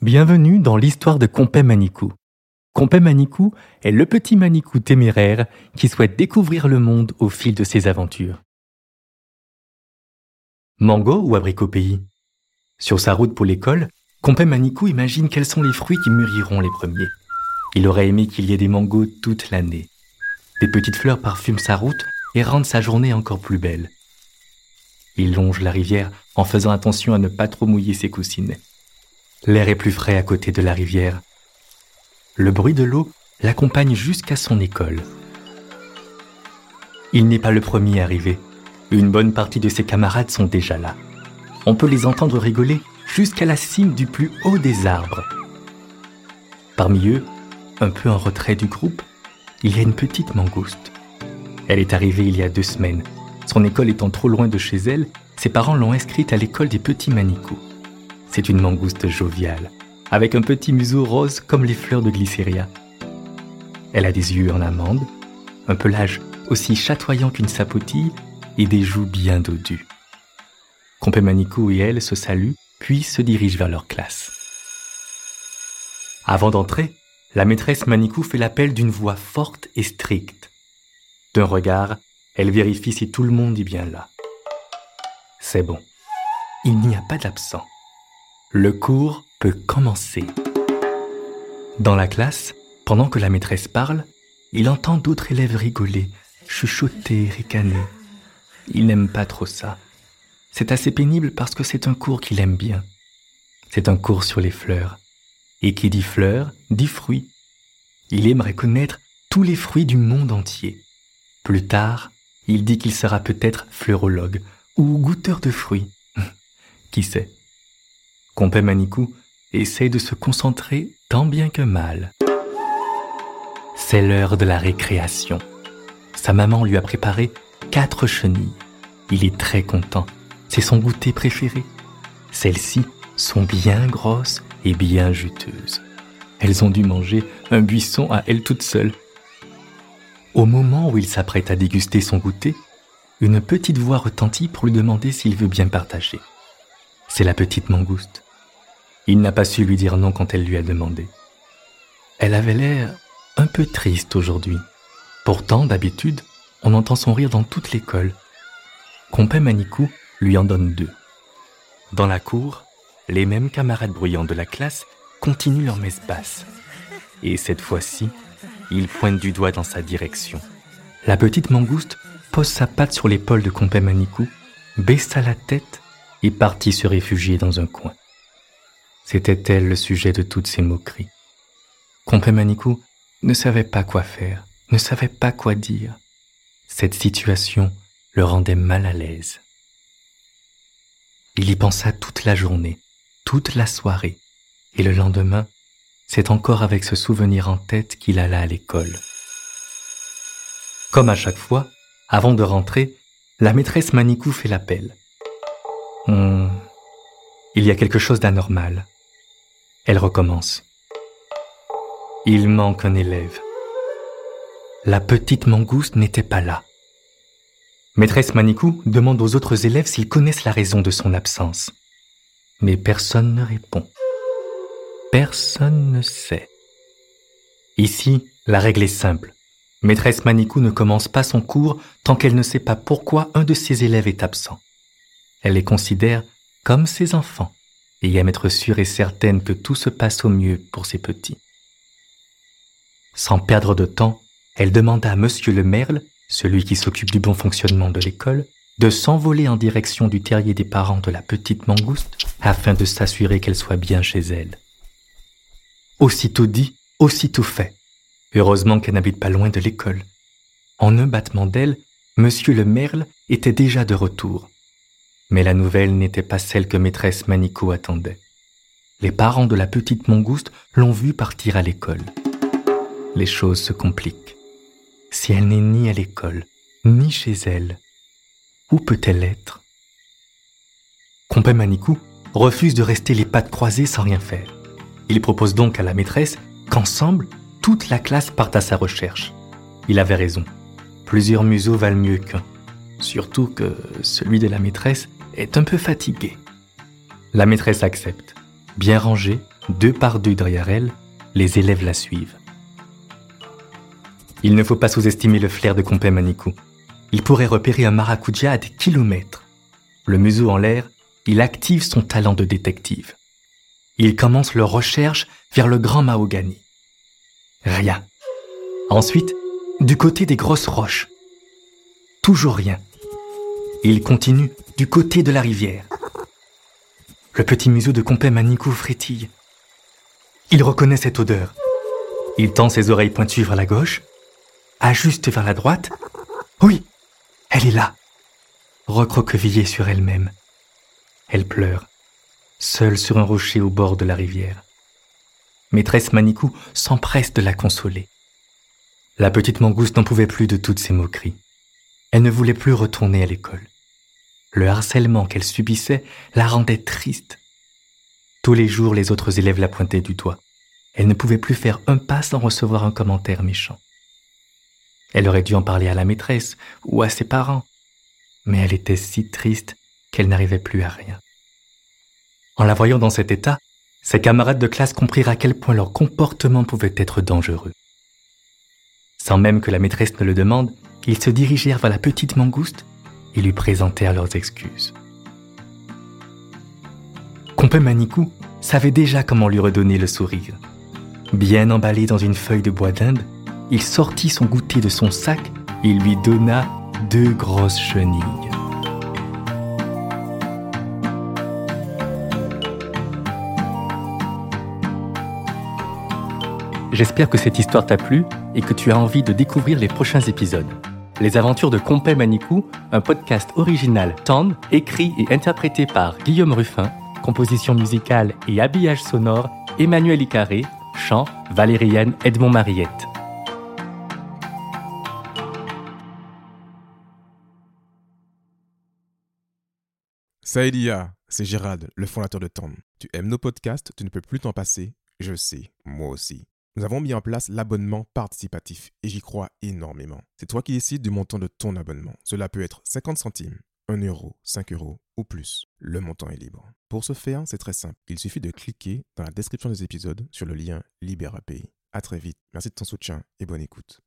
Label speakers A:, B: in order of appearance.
A: Bienvenue dans l'histoire de Compé Manicou. Compé Manicou est le petit Manicou téméraire qui souhaite découvrir le monde au fil de ses aventures. Mango ou abricot pays? Sur sa route pour l'école, Compé Manicou imagine quels sont les fruits qui mûriront les premiers. Il aurait aimé qu'il y ait des mangos toute l'année. Des petites fleurs parfument sa route et rendent sa journée encore plus belle. Il longe la rivière en faisant attention à ne pas trop mouiller ses coussinets. L'air est plus frais à côté de la rivière. Le bruit de l'eau l'accompagne jusqu'à son école. Il n'est pas le premier arrivé. Une bonne partie de ses camarades sont déjà là. On peut les entendre rigoler jusqu'à la cime du plus haut des arbres. Parmi eux, un peu en retrait du groupe, il y a une petite mangouste. Elle est arrivée il y a deux semaines. Son école étant trop loin de chez elle, ses parents l'ont inscrite à l'école des petits manicous. C'est une mangouste joviale, avec un petit museau rose comme les fleurs de glycéria. Elle a des yeux en amande, un pelage aussi chatoyant qu'une sapotille et des joues bien dodues. Manicou et elle se saluent, puis se dirigent vers leur classe. Avant d'entrer, la maîtresse Manicou fait l'appel d'une voix forte et stricte. D'un regard, elle vérifie si tout le monde est bien là. C'est bon. Il n'y a pas d'absent. Le cours peut commencer. Dans la classe, pendant que la maîtresse parle, il entend d'autres élèves rigoler, chuchoter, ricaner. Il n'aime pas trop ça. C'est assez pénible parce que c'est un cours qu'il aime bien. C'est un cours sur les fleurs. Et qui dit fleurs, dit fruits. Il aimerait connaître tous les fruits du monde entier. Plus tard, il dit qu'il sera peut-être fleurologue ou goûteur de fruits. qui sait? Compé Manicou essaye de se concentrer tant bien que mal. C'est l'heure de la récréation. Sa maman lui a préparé quatre chenilles. Il est très content. C'est son goûter préféré. Celles-ci sont bien grosses et bien juteuses. Elles ont dû manger un buisson à elles toutes seules. Au moment où il s'apprête à déguster son goûter, une petite voix retentit pour lui demander s'il veut bien partager. C'est la petite mangouste. Il n'a pas su lui dire non quand elle lui a demandé. Elle avait l'air un peu triste aujourd'hui. Pourtant, d'habitude, on entend son rire dans toute l'école. Compé Manicou lui en donne deux. Dans la cour, les mêmes camarades bruyants de la classe continuent leur messe basse. Et cette fois-ci, ils pointent du doigt dans sa direction. La petite mangouste pose sa patte sur l'épaule de Compé Manicou, baissa la tête et partit se réfugier dans un coin. C'était elle le sujet de toutes ces moqueries. Compé Manicou ne savait pas quoi faire, ne savait pas quoi dire. Cette situation le rendait mal à l'aise. Il y pensa toute la journée, toute la soirée, et le lendemain, c'est encore avec ce souvenir en tête qu'il alla à l'école. Comme à chaque fois, avant de rentrer, la maîtresse Manicou fait l'appel. Hum, il y a quelque chose d'anormal. Elle recommence. Il manque un élève. La petite mangouste n'était pas là. Maîtresse Manicou demande aux autres élèves s'ils connaissent la raison de son absence. Mais personne ne répond. Personne ne sait. Ici, la règle est simple. Maîtresse Manicou ne commence pas son cours tant qu'elle ne sait pas pourquoi un de ses élèves est absent. Elle les considère comme ses enfants et aime être sûre et certaine que tout se passe au mieux pour ses petits. Sans perdre de temps, elle demanda à Monsieur le Merle celui qui s'occupe du bon fonctionnement de l'école, de s'envoler en direction du terrier des parents de la petite mangouste afin de s'assurer qu'elle soit bien chez elle. Aussitôt dit, aussitôt fait. Heureusement qu'elle n'habite pas loin de l'école. En un battement d'aile, Monsieur le Merle était déjà de retour. Mais la nouvelle n'était pas celle que maîtresse Manicot attendait. Les parents de la petite mangouste l'ont vue partir à l'école. Les choses se compliquent. Si elle n'est ni à l'école, ni chez elle, où peut-elle être? Compé Manicou refuse de rester les pattes croisées sans rien faire. Il propose donc à la maîtresse qu'ensemble, toute la classe parte à sa recherche. Il avait raison. Plusieurs museaux valent mieux qu'un. Surtout que celui de la maîtresse est un peu fatigué. La maîtresse accepte. Bien rangée, deux par deux derrière elle, les élèves la suivent. Il ne faut pas sous-estimer le flair de Compé Manikou. Il pourrait repérer un maracuja à des kilomètres. Le museau en l'air, il active son talent de détective. Il commence leur recherche vers le grand mahogany. Rien. Ensuite, du côté des grosses roches. Toujours rien. Il continue du côté de la rivière. Le petit museau de Compé Manikou frétille. Il reconnaît cette odeur. Il tend ses oreilles pointues vers la gauche, ajuste vers la droite. Oui, elle est là, recroquevillée sur elle-même. Elle pleure, seule sur un rocher au bord de la rivière. Maîtresse Manikou s'empresse de la consoler. La petite mangouste n'en pouvait plus de toutes ces moqueries. Elle ne voulait plus retourner à l'école. Le harcèlement qu'elle subissait la rendait triste. Tous les jours, les autres élèves la pointaient du doigt. Elle ne pouvait plus faire un pas sans recevoir un commentaire méchant. Elle aurait dû en parler à la maîtresse ou à ses parents, mais elle était si triste qu'elle n'arrivait plus à rien. En la voyant dans cet état, ses camarades de classe comprirent à quel point leur comportement pouvait être dangereux. Sans même que la maîtresse ne le demande, ils se dirigèrent vers la petite mangouste et lui présentèrent leurs excuses. Compé Manikou savait déjà comment lui redonner le sourire. Bien emballé dans une feuille de bois d'Inde, il sortit son goûter de son sac et lui donna deux grosses chenilles. J'espère que cette histoire t'a plu et que tu as envie de découvrir les prochains épisodes. Les aventures de Compé Manikou, un podcast original Tand, écrit et interprété par Guillaume Ruffin, composition musicale et habillage sonore Emmanuel Icaré, chant Valériane Edmond
B: Saïdia, c'est Gérald, le fondateur de Tom. Tu aimes nos podcasts, tu ne peux plus t'en passer. Je sais, moi aussi. Nous avons mis en place l'abonnement participatif et j'y crois énormément. C'est toi qui décides du montant de ton abonnement. Cela peut être 50 centimes, 1 euro, 5 euros ou plus. Le montant est libre. Pour ce faire, c'est très simple. Il suffit de cliquer dans la description des épisodes sur le lien Libère API. À très vite. Merci de ton soutien et bonne écoute.